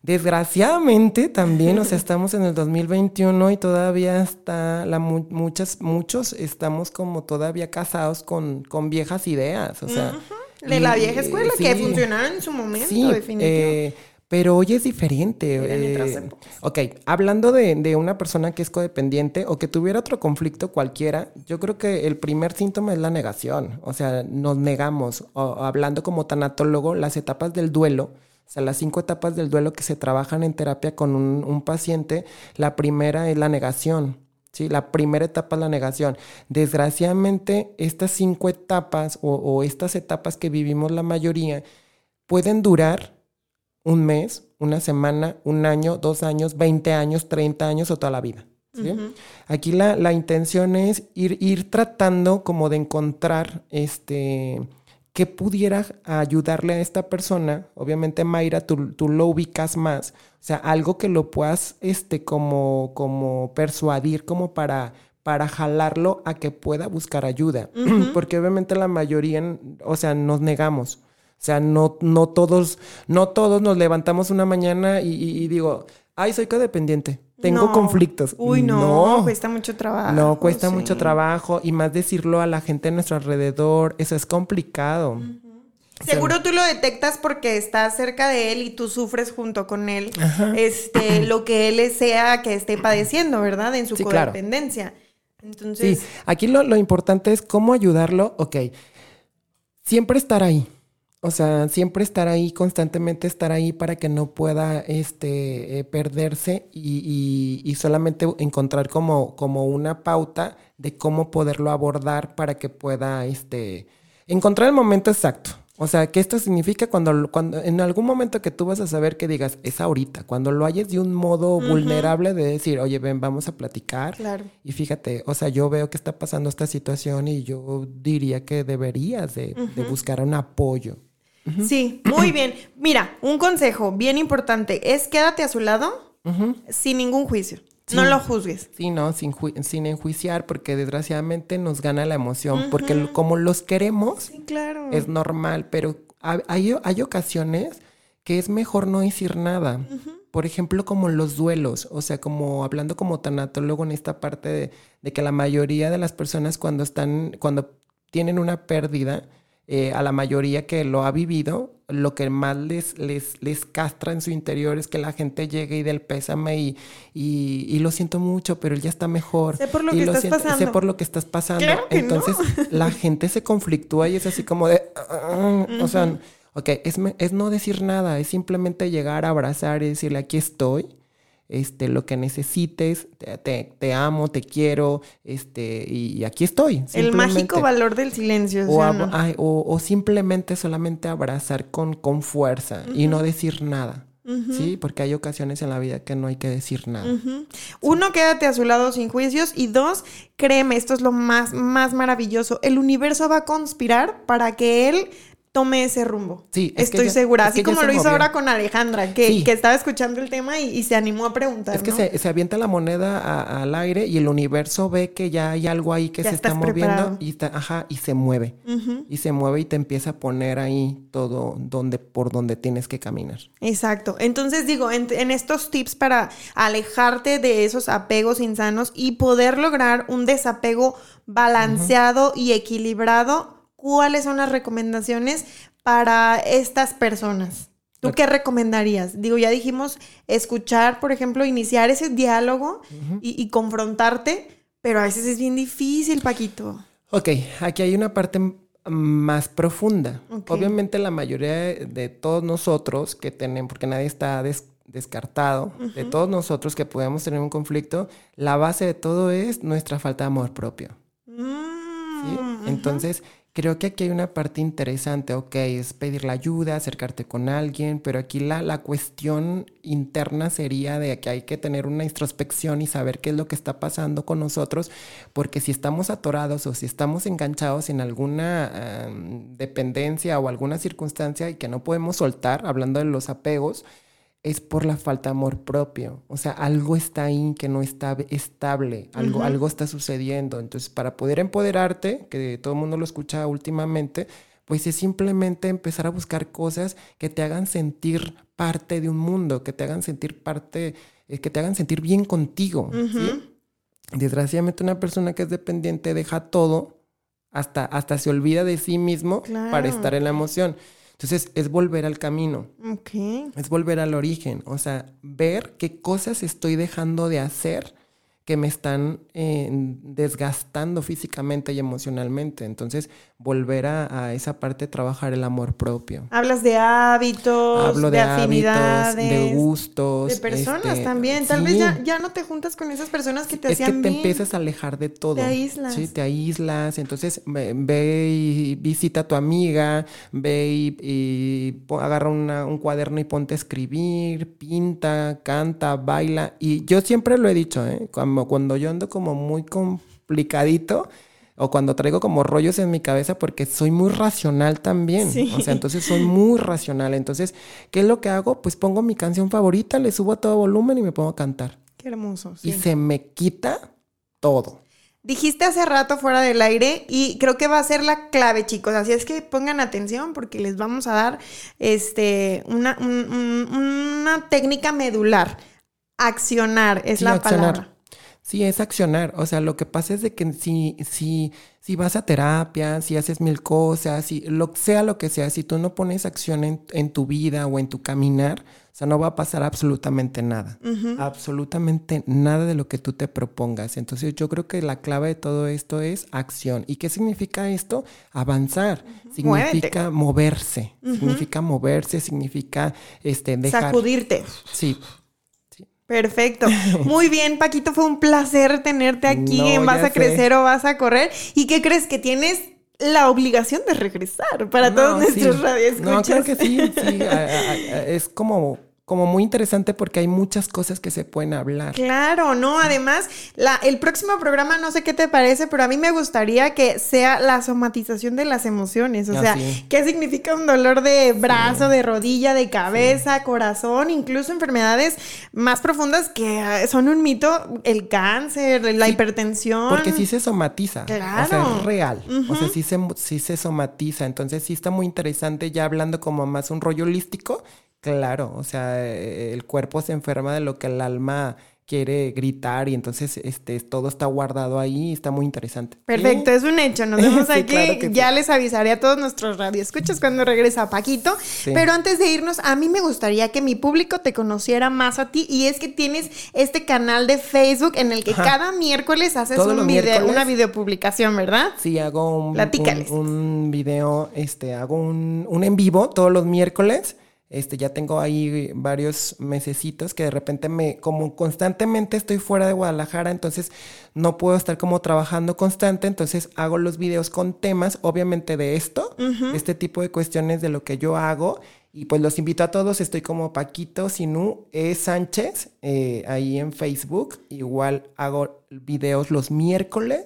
desgraciadamente también, o sea, estamos en el 2021 y todavía está, la, mu- muchas, muchos estamos como todavía casados con, con viejas ideas, o sea... De la vieja escuela que funcionaron en su momento, Sí, definitivo. eh, Pero hoy es diferente. Eh, ok, hablando de, de, una persona que es codependiente o que tuviera otro conflicto cualquiera, yo creo que el primer síntoma es la negación. O sea, nos negamos. O, hablando como tanatólogo, las etapas del duelo o sea, las cinco etapas del duelo que se trabajan en terapia con un, paciente, la primera es la negación. ¿sí? La primera etapa es la negación. Desgraciadamente, estas cinco etapas o, estas etapas que vivimos la mayoría pueden durar un mes, una semana, un año, dos años, 20 años, 30 años o toda la vida. Aquí la, la, intención es ir, ir tratando como de encontrar este que pudiera ayudarle a esta persona, obviamente Mayra, tú, tú, lo ubicas más, o sea, algo que lo puedas, este, como, como persuadir, como para, para jalarlo a que pueda buscar ayuda, *clears throat* porque obviamente la mayoría, o sea, nos negamos, o sea, no, no todos, no todos nos levantamos una mañana y digo, ay, soy codependiente. Tengo conflictos. Uy, no, cuesta mucho trabajo. No, cuesta mucho trabajo y más decirlo a la gente a nuestro alrededor, eso es complicado. Seguro tú lo detectas porque estás cerca de él y tú sufres junto con él este *clears throat* lo que él sea que esté padeciendo, ¿verdad? En su codependencia. Entonces, sí, aquí lo, lo importante es cómo ayudarlo. Ok, siempre estar ahí. O sea, siempre estar ahí, constantemente estar ahí para que no pueda este, eh, perderse y, y, solamente encontrar como, como una pauta de cómo poderlo abordar para que pueda este, encontrar el momento exacto. O sea, que esto significa cuando, cuando en algún momento que tú vas a saber que digas, es ahorita, cuando lo hayas de un modo vulnerable de decir, oye, ven, vamos a platicar. Claro. Y fíjate, o sea, yo veo que está pasando esta situación y yo diría que deberías de, de buscar un apoyo. Sí, muy *clears throat* bien. Mira, un consejo bien importante es quédate a su lado sin ningún juicio. No lo juzgues. Sí, no, sin, sin enjuiciar, porque desgraciadamente nos gana la emoción, porque como los queremos, claro. es normal, pero hay, hay ocasiones que es mejor no decir nada. Por ejemplo, como los duelos, o sea, como hablando como tanatólogo en esta parte de, de que la mayoría de las personas cuando están, cuando tienen una pérdida, eh, a la mayoría que lo ha vivido, lo que más les, les, les castra en su interior es que la gente llegue y del pésame y, y, lo siento mucho, pero él ya está mejor. Sé por lo que estás pasando. Sé por lo que estás pasando. Entonces la *laughs* gente se conflictúa y es así como de, ah", o sea, ok, es, es no decir nada, es simplemente llegar a abrazar y decirle, aquí estoy este, lo que necesites, te, amo, te quiero, este, y, aquí estoy. El mágico valor del silencio. O, simplemente solamente abrazar con, con fuerza y no decir nada. Sí, porque hay ocasiones en la vida que no hay que decir nada. Uno, quédate a su lado sin juicios. Y dos, créeme, esto es lo más, más maravilloso. El universo va a conspirar para que él tome ese rumbo. Sí, estoy segura. Así como lo hizo ahora con Alejandra, que, que estaba escuchando el tema y, se animó a preguntar. Es que se, avienta la moneda al aire y el universo ve que ya hay algo ahí que se está moviendo y, ajá, y se mueve. Y se mueve y te empieza a poner ahí todo donde, por donde tienes que caminar. Exacto. Entonces digo, en, en estos tips para alejarte de esos apegos insanos y poder lograr un desapego balanceado y equilibrado ¿cuáles son las recomendaciones para estas personas? ¿Tú qué recomendarías? Digo, ya dijimos escuchar, por ejemplo, iniciar ese diálogo y, confrontarte, pero a veces es bien difícil, Paquito. Ok, aquí hay una parte más profunda. Obviamente la mayoría de todos nosotros que tenemos, porque nadie está descartado, de todos nosotros que podemos tener un conflicto, la base de todo es nuestra falta de amor propio. Mm, Entonces, Creo que aquí hay una parte interesante, ok, es pedir la ayuda, acercarte con alguien, pero aquí la, la cuestión interna sería de que hay que tener una introspección y saber qué es lo que está pasando con nosotros, porque si estamos atorados o si estamos enganchados en alguna dependencia o alguna circunstancia y que no podemos soltar, hablando de los apegos, es por la falta de amor propio. O sea, algo está ahí que no está estable, algo, algo está sucediendo. Entonces, para poder empoderarte, que todo el mundo lo escucha últimamente, pues es simplemente empezar a buscar cosas que te hagan sentir parte de un mundo, que te hagan sentir parte, eh, que te hagan sentir bien contigo. Desgraciadamente una persona que es dependiente deja todo, hasta, hasta se olvida de sí mismo para estar en la emoción. Entonces es volver al camino. Es volver al origen. O sea, ver qué cosas estoy dejando de hacer que me están eh, desgastando físicamente y emocionalmente. Entonces, volver a, esa parte de trabajar el amor propio. Hablas de hábitos, Hablo de, afinidades, de gustos. De personas este, también. Tal vez ya, no te juntas con esas personas que te hacían Es que te empiezas a alejar de todo. Te aíslas. Sí, te aíslas. Entonces, ve y visita a tu amiga, ve y, agarra un cuaderno y ponte a escribir, pinta, canta, baila. Y yo siempre lo he dicho, ¿eh? cuando yo ando como muy complicadito o cuando traigo como rollos en mi cabeza porque soy muy racional también. O sea, entonces soy muy racional. Entonces, ¿qué es lo que hago? Pues pongo mi canción favorita, le subo a todo volumen y me pongo a cantar. Qué hermoso. Y se me quita todo. Dijiste hace rato fuera del aire y creo que va a ser la clave, chicos. Así es que pongan atención porque les vamos a dar este, una, una técnica medular. Accionar es la palabra. Sí, es accionar. O sea, lo que pasa es de que si, si, si vas a terapia, si haces mil cosas, si lo sea lo que sea, si tú no pones acción en, tu vida o en tu caminar, o sea, no va a pasar absolutamente nada. Absolutamente nada de lo que tú te propongas. Entonces yo creo que la clave de todo esto es acción. ¿Y qué significa esto? Avanzar. Significa moverse. Significa moverse, significa este, dejar... Sacudirte. Sí, Perfecto. *laughs* Muy bien, Paquito, fue un placer tenerte aquí en Vas a Crecer o Vas a Correr. ¿Y qué crees que tienes? La obligación de regresar para todos nuestros radioescuchas. No, creo que sí, sí. *laughs* es como como muy interesante porque hay muchas cosas que se pueden hablar. Claro, no, además, la, el próximo programa no sé qué te parece, pero a mí me gustaría que sea la somatización de las emociones, o ah, sea, qué significa un dolor de brazo, de rodilla, de cabeza, corazón, incluso enfermedades más profundas que ah, son un mito, el cáncer, la hipertensión. Porque sí se somatiza, claro. o sea, es real, o sea, sí se, sí se somatiza, entonces sí está muy interesante ya hablando como más un rollo holístico Claro, o sea, e, el cuerpo se enferma de lo que el alma quiere gritar y entonces este todo está guardado ahí, está muy interesante. Perfecto, es un hecho. Nos *laughs* vemos aquí. ya les avisaré a todos nuestros radioescuchas cuando regresa Paquito. Pero antes de irnos, a mí me gustaría que mi público te conociera más a ti y es que tienes este canal de Facebook en el que cada miércoles haces un video, una videopublicación, ¿verdad? Sí, hago un, un, video, este, hago un, un en vivo todos los miércoles este, ya tengo ahí varios mesecitos que de repente me, como constantemente estoy fuera de Guadalajara, entonces no puedo estar como trabajando constante, entonces hago los videos con temas, obviamente de esto, este tipo de cuestiones de lo que yo hago. Y pues los invito a todos, estoy como Paquito Sinú E. Sánchez, eh, ahí en Facebook. Igual hago videos los miércoles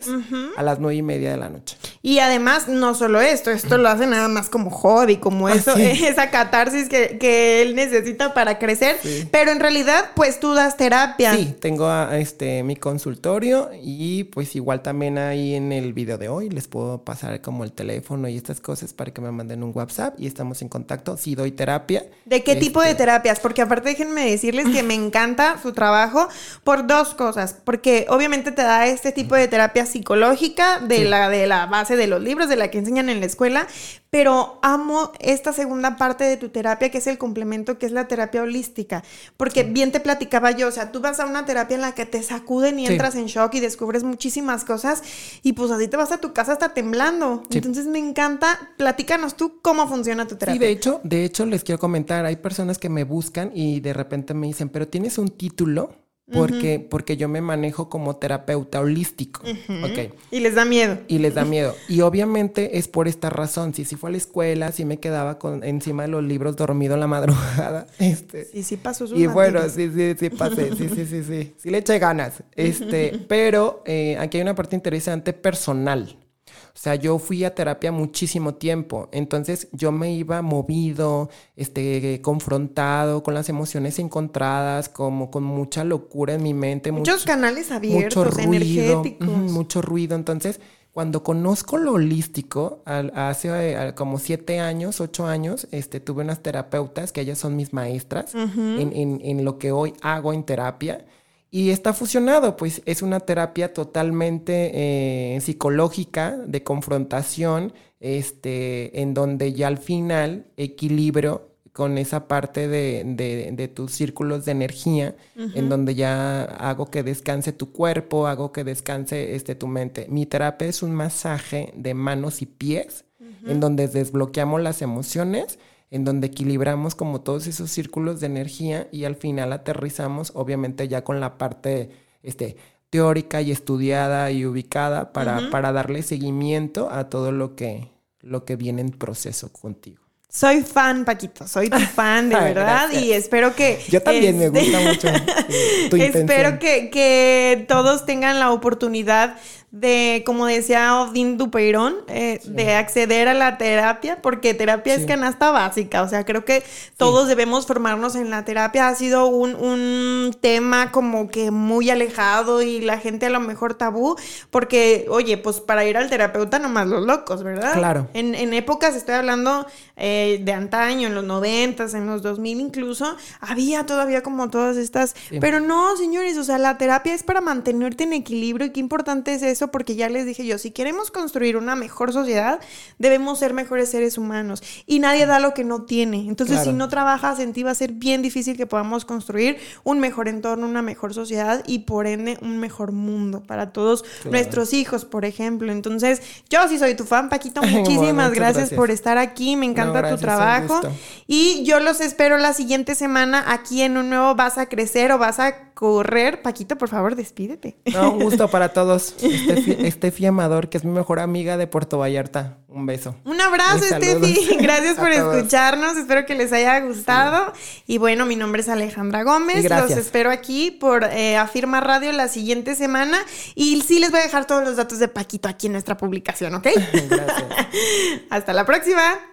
a las nueve y media de la noche. Y además, no solo esto, esto lo hace nada más como hobby, como ah, eso, *laughs* esa catarsis que, él necesita para crecer. Pero en realidad, pues tú das terapia. Sí, tengo este mi consultorio y pues igual también ahí en el video de hoy les puedo pasar como el teléfono y estas cosas para que me manden un WhatsApp y estamos en contacto. Sí doy terapia. ¿De qué tipo de este terapias? Porque aparte déjenme decirles que me encanta su trabajo por dos cosas. Porque obviamente te da este tipo de terapia psicológica de, la, de la base de los libros, de la que enseñan en la escuela, pero amo esta segunda parte de tu terapia, que es el complemento, que es la terapia holística, porque bien te platicaba yo, o sea, tú vas a una terapia en la que te sacuden y entras en shock y descubres muchísimas cosas y pues así te vas a tu casa hasta temblando. Entonces me encanta, platícanos tú cómo funciona tu terapia. Sí, de hecho, de hecho les quiero comentar, hay personas que me buscan y de repente me dicen, pero tienes un título porque, porque yo me manejo como terapeuta holístico. Y les da miedo. Y les da miedo. Y obviamente es por esta razón. Si, si fue a la escuela, si me quedaba con, encima de los libros dormido en la madrugada. *laughs* Este, sí, sí pasó Y bueno, sí, sí, sí pasé. Sí, sí, sí, sí. Sí le eché ganas. Este, *laughs* pero eh, aquí hay una parte interesante personal. O sea, yo fui a terapia muchísimo tiempo, entonces yo me iba movido, este, confrontado con las emociones encontradas, como con mucha locura en mi mente. Muchos canales abiertos, mucho ruido, energéticos. mucho ruido. Entonces, cuando conozco lo holístico, hace como siete años, ocho años, este, tuve unas terapeutas que ellas son mis maestras en, en lo que hoy hago en terapia. Y está fusionado, pues es una terapia totalmente eh, psicológica, de confrontación, este, en donde ya al final equilibro con esa parte de, tus círculos de energía, en donde ya hago que descanse tu cuerpo, hago que descanse este, tu mente. Mi terapia es un masaje de manos y pies, en donde desbloqueamos las emociones, en donde equilibramos como todos esos círculos de energía y al final aterrizamos, obviamente ya con la parte este, teórica y estudiada y ubicada para, para darle seguimiento a todo lo que, lo que viene en proceso contigo. Soy fan, Paquito, soy tu fan, de *laughs* verdad, y espero que... Yo también me gusta mucho tu *laughs* Espero que, que todos tengan la oportunidad de, como decía Odín Dupeirón, eh, de acceder a la terapia, porque terapia es canasta básica, o sea, creo que todos debemos formarnos en la terapia, ha sido un, un, tema como que muy alejado y la gente a lo mejor tabú, porque, oye, pues para ir al terapeuta nomás los locos, ¿verdad? Claro. En, en épocas, estoy hablando eh, de antaño, en los noventas, en los 2000 incluso, había todavía como todas estas, pero no, señores, o sea, la terapia es para mantenerte en equilibrio y qué importante es eso porque ya les dije yo, si queremos construir una mejor sociedad, debemos ser mejores seres humanos. Y nadie da lo que no tiene. Entonces, si no trabajas en ti, va a ser bien difícil que podamos construir un mejor entorno, una mejor sociedad y por ende un mejor mundo para todos nuestros hijos, por ejemplo. Entonces, yo sí soy tu fan, Paquito. *laughs* Muchísimas gracias, por estar aquí. Me encanta tu trabajo. Y yo los espero la siguiente semana aquí en un nuevo Vas a Crecer o Vas a Correr. Paquito, por favor, despídete. un gusto para todos. *laughs* Estefi, *laughs* Amador, que es mi mejor amiga de Puerto Vallarta. Un beso. Un abrazo, Estefi. *laughs* *laughs* Gracias por escucharnos. Espero que les haya gustado. Y bueno, mi nombre es Alejandra Gómez. Los espero aquí por eh, Afirma Radio la siguiente semana. Y sí les voy a dejar todos los datos de Paquito aquí en nuestra publicación, ¿ok? Gracias. Hasta la próxima.